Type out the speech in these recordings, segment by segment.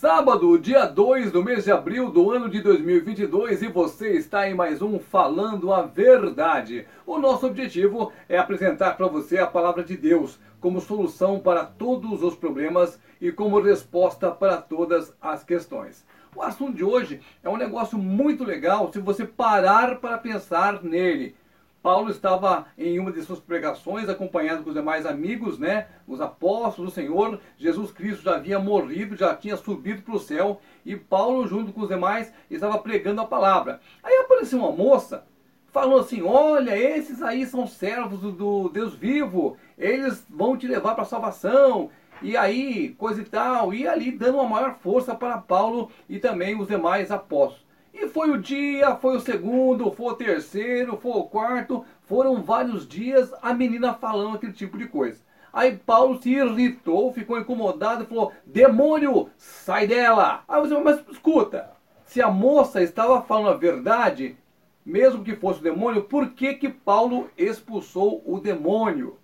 sábado, dia 2 do mês de abril do ano de 2022 e você está em mais um Falando a Verdade. O nosso objetivo é apresentar para você a palavra de Deus como solução para todos os problemas e como resposta para todas as questões. O assunto de hoje é um negócio muito legal se você parar para pensar nele. Paulo estava em uma de suas pregações, acompanhado com os demais amigos, né? Os apóstolos do Senhor. Jesus Cristo já havia morrido, já tinha subido para o céu. E Paulo, junto com os demais, estava pregando a palavra. Aí apareceu uma moça, falou assim: Olha, esses aí são servos do Deus vivo, eles vão te levar para a salvação. E aí, coisa e tal. E ali dando uma maior força para Paulo e também os demais apóstolos. E foi o dia, foi o segundo, foi o terceiro, foi o quarto, foram vários dias a menina falando aquele tipo de coisa. Aí Paulo se irritou, ficou incomodado e falou: Demônio, sai dela! Aí você, mas escuta, se a moça estava falando a verdade, mesmo que fosse o demônio, por que, que Paulo expulsou o demônio?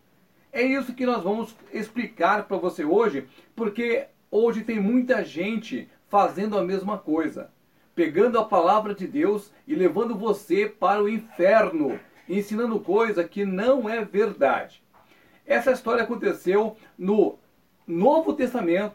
É isso que nós vamos explicar para você hoje, porque hoje tem muita gente fazendo a mesma coisa pegando a palavra de Deus e levando você para o inferno, ensinando coisa que não é verdade. Essa história aconteceu no Novo Testamento.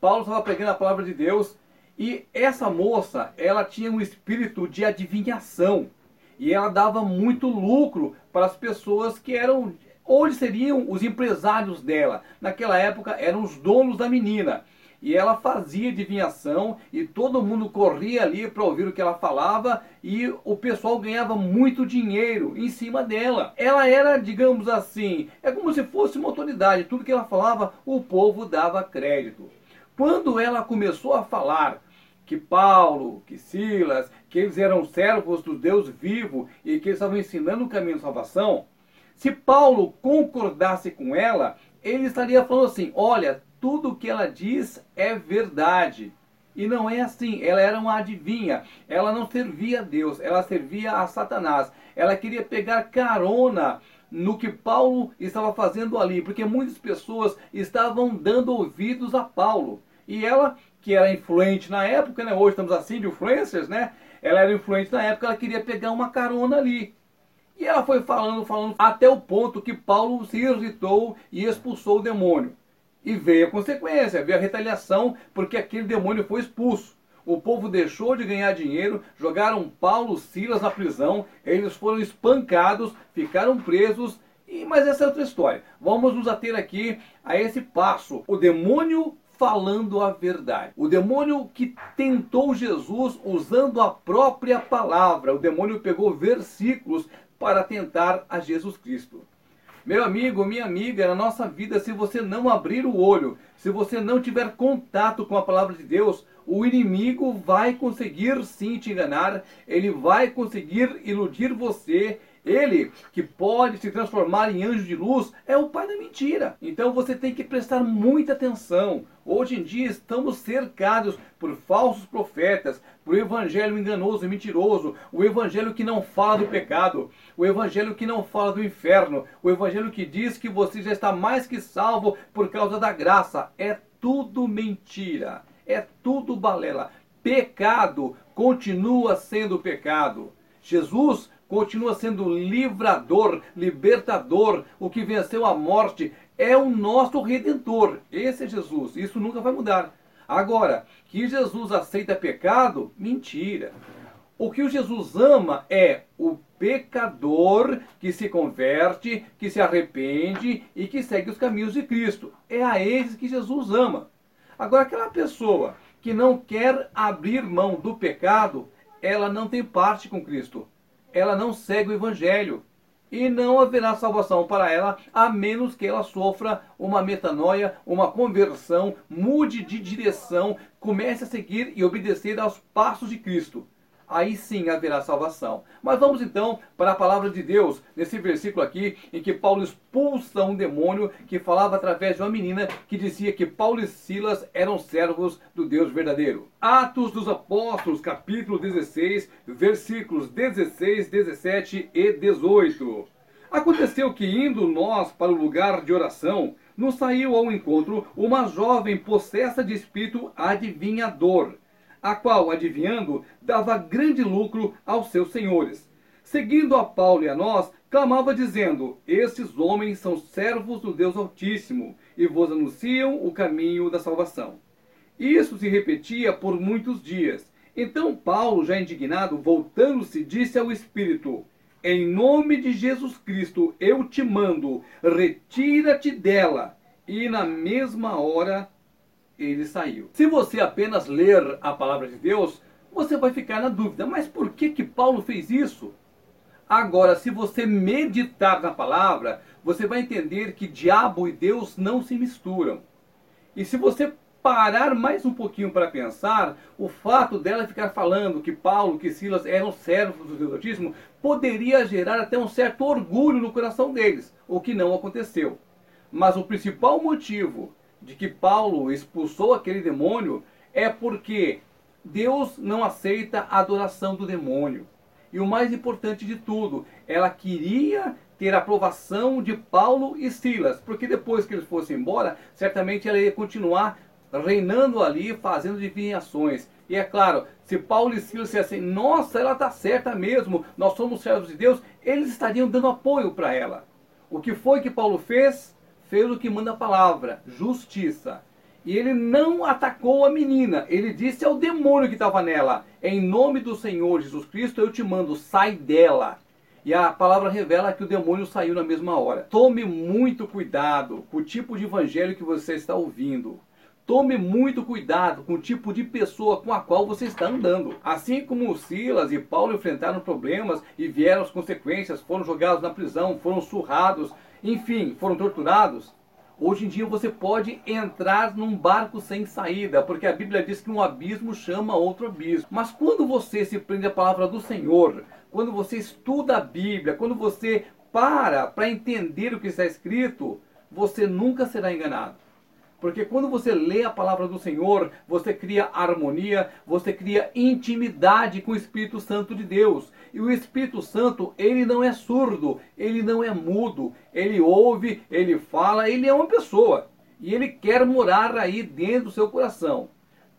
Paulo estava pegando a palavra de Deus e essa moça, ela tinha um espírito de adivinhação e ela dava muito lucro para as pessoas que eram onde seriam os empresários dela. Naquela época eram os donos da menina e ela fazia adivinhação e todo mundo corria ali para ouvir o que ela falava e o pessoal ganhava muito dinheiro em cima dela. Ela era, digamos assim, é como se fosse uma autoridade, tudo que ela falava, o povo dava crédito. Quando ela começou a falar que Paulo, que Silas, que eles eram servos do Deus vivo e que eles estavam ensinando o caminho de salvação, se Paulo concordasse com ela, ele estaria falando assim: olha, tudo o que ela diz é verdade. E não é assim, ela era uma adivinha, ela não servia a Deus, ela servia a Satanás. Ela queria pegar carona no que Paulo estava fazendo ali, porque muitas pessoas estavam dando ouvidos a Paulo. E ela, que era influente na época, né? hoje estamos assim de influencers, né? Ela era influente na época, ela queria pegar uma carona ali. E ela foi falando, falando, até o ponto que Paulo se irritou e expulsou o demônio. E veio a consequência, veio a retaliação, porque aquele demônio foi expulso. O povo deixou de ganhar dinheiro, jogaram Paulo Silas na prisão, eles foram espancados, ficaram presos. E, mas essa é outra história. Vamos nos ater aqui a esse passo. O demônio falando a verdade. O demônio que tentou Jesus usando a própria palavra. O demônio pegou versículos para tentar a Jesus Cristo. Meu amigo, minha amiga, na nossa vida, se você não abrir o olho, se você não tiver contato com a palavra de Deus, o inimigo vai conseguir sim te enganar, ele vai conseguir iludir você, ele, que pode se transformar em anjo de luz, é o pai da mentira. Então você tem que prestar muita atenção. Hoje em dia estamos cercados por falsos profetas, por evangelho enganoso e mentiroso, o evangelho que não fala do pecado, o evangelho que não fala do inferno, o evangelho que diz que você já está mais que salvo por causa da graça. É tudo mentira. É tudo balela. Pecado continua sendo pecado. Jesus continua sendo livrador, libertador, o que venceu a morte, é o nosso redentor. Esse é Jesus. Isso nunca vai mudar. Agora, que Jesus aceita pecado? Mentira. O que o Jesus ama é o pecador que se converte, que se arrepende e que segue os caminhos de Cristo. É a esses que Jesus ama. Agora, aquela pessoa que não quer abrir mão do pecado, ela não tem parte com Cristo ela não segue o Evangelho. E não haverá salvação para ela, a menos que ela sofra uma metanoia, uma conversão, mude de direção, comece a seguir e obedecer aos passos de Cristo aí sim haverá salvação. Mas vamos então para a palavra de Deus, nesse versículo aqui, em que Paulo expulsa um demônio que falava através de uma menina que dizia que Paulo e Silas eram servos do Deus verdadeiro. Atos dos Apóstolos, capítulo 16, versículos 16, 17 e 18. Aconteceu que, indo nós para o lugar de oração, nos saiu ao encontro uma jovem possessa de espírito adivinhador, a qual, adivinhando, dava grande lucro aos seus senhores. Seguindo a Paulo e a nós, clamava dizendo: Estes homens são servos do Deus Altíssimo e vos anunciam o caminho da salvação. Isso se repetia por muitos dias. Então Paulo, já indignado, voltando-se, disse ao Espírito: Em nome de Jesus Cristo eu te mando, retira-te dela. E na mesma hora ele saiu. Se você apenas ler a palavra de Deus, você vai ficar na dúvida: mas por que que Paulo fez isso? Agora, se você meditar na palavra, você vai entender que diabo e Deus não se misturam. E se você parar mais um pouquinho para pensar, o fato dela ficar falando que Paulo, que Silas eram servos do Deus poderia gerar até um certo orgulho no coração deles, o que não aconteceu. Mas o principal motivo de que Paulo expulsou aquele demônio é porque Deus não aceita a adoração do demônio. E o mais importante de tudo, ela queria ter a aprovação de Paulo e Silas, porque depois que eles fossem embora, certamente ela ia continuar reinando ali, fazendo adivinhações. E é claro, se Paulo e Silas dissessem, nossa, ela está certa mesmo, nós somos servos de Deus, eles estariam dando apoio para ela. O que foi que Paulo fez? Fez o que manda a palavra, justiça. E ele não atacou a menina. Ele disse ao demônio que estava nela: Em nome do Senhor Jesus Cristo, eu te mando, sai dela. E a palavra revela que o demônio saiu na mesma hora. Tome muito cuidado com o tipo de evangelho que você está ouvindo. Tome muito cuidado com o tipo de pessoa com a qual você está andando. Assim como Silas e Paulo enfrentaram problemas e vieram as consequências, foram jogados na prisão, foram surrados, enfim, foram torturados. Hoje em dia você pode entrar num barco sem saída, porque a Bíblia diz que um abismo chama outro abismo. Mas quando você se prende à palavra do Senhor, quando você estuda a Bíblia, quando você para para entender o que está escrito, você nunca será enganado. Porque quando você lê a palavra do Senhor, você cria harmonia, você cria intimidade com o Espírito Santo de Deus. E o Espírito Santo, ele não é surdo, ele não é mudo, ele ouve, ele fala, ele é uma pessoa. E ele quer morar aí dentro do seu coração.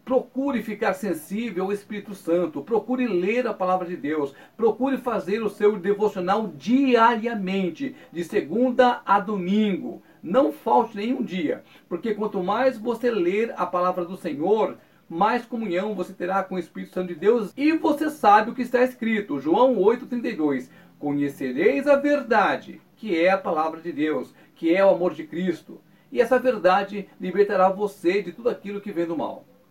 Procure ficar sensível ao Espírito Santo, procure ler a palavra de Deus, procure fazer o seu devocional diariamente, de segunda a domingo. Não falte nenhum dia, porque quanto mais você ler a palavra do Senhor, mais comunhão você terá com o Espírito Santo de Deus e você sabe o que está escrito. João 8,32. Conhecereis a verdade, que é a palavra de Deus, que é o amor de Cristo. E essa verdade libertará você de tudo aquilo que vem do mal.